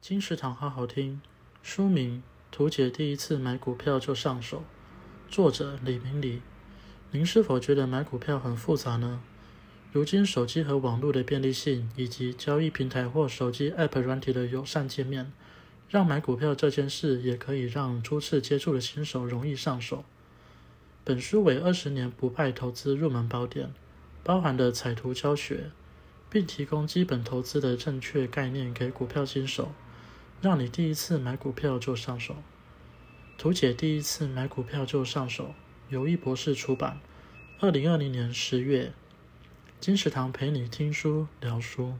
金石堂好好听，书名《图解第一次买股票就上手》，作者李明礼。您是否觉得买股票很复杂呢？如今手机和网络的便利性，以及交易平台或手机 App 软体的友善界面，让买股票这件事也可以让初次接触的新手容易上手。本书为二十年不败投资入门宝典，包含了彩图教学，并提供基本投资的正确概念给股票新手。让你第一次买股票就上手，图解第一次买股票就上手，由易博士出版，二零二零年十月，金石堂陪你听书聊书。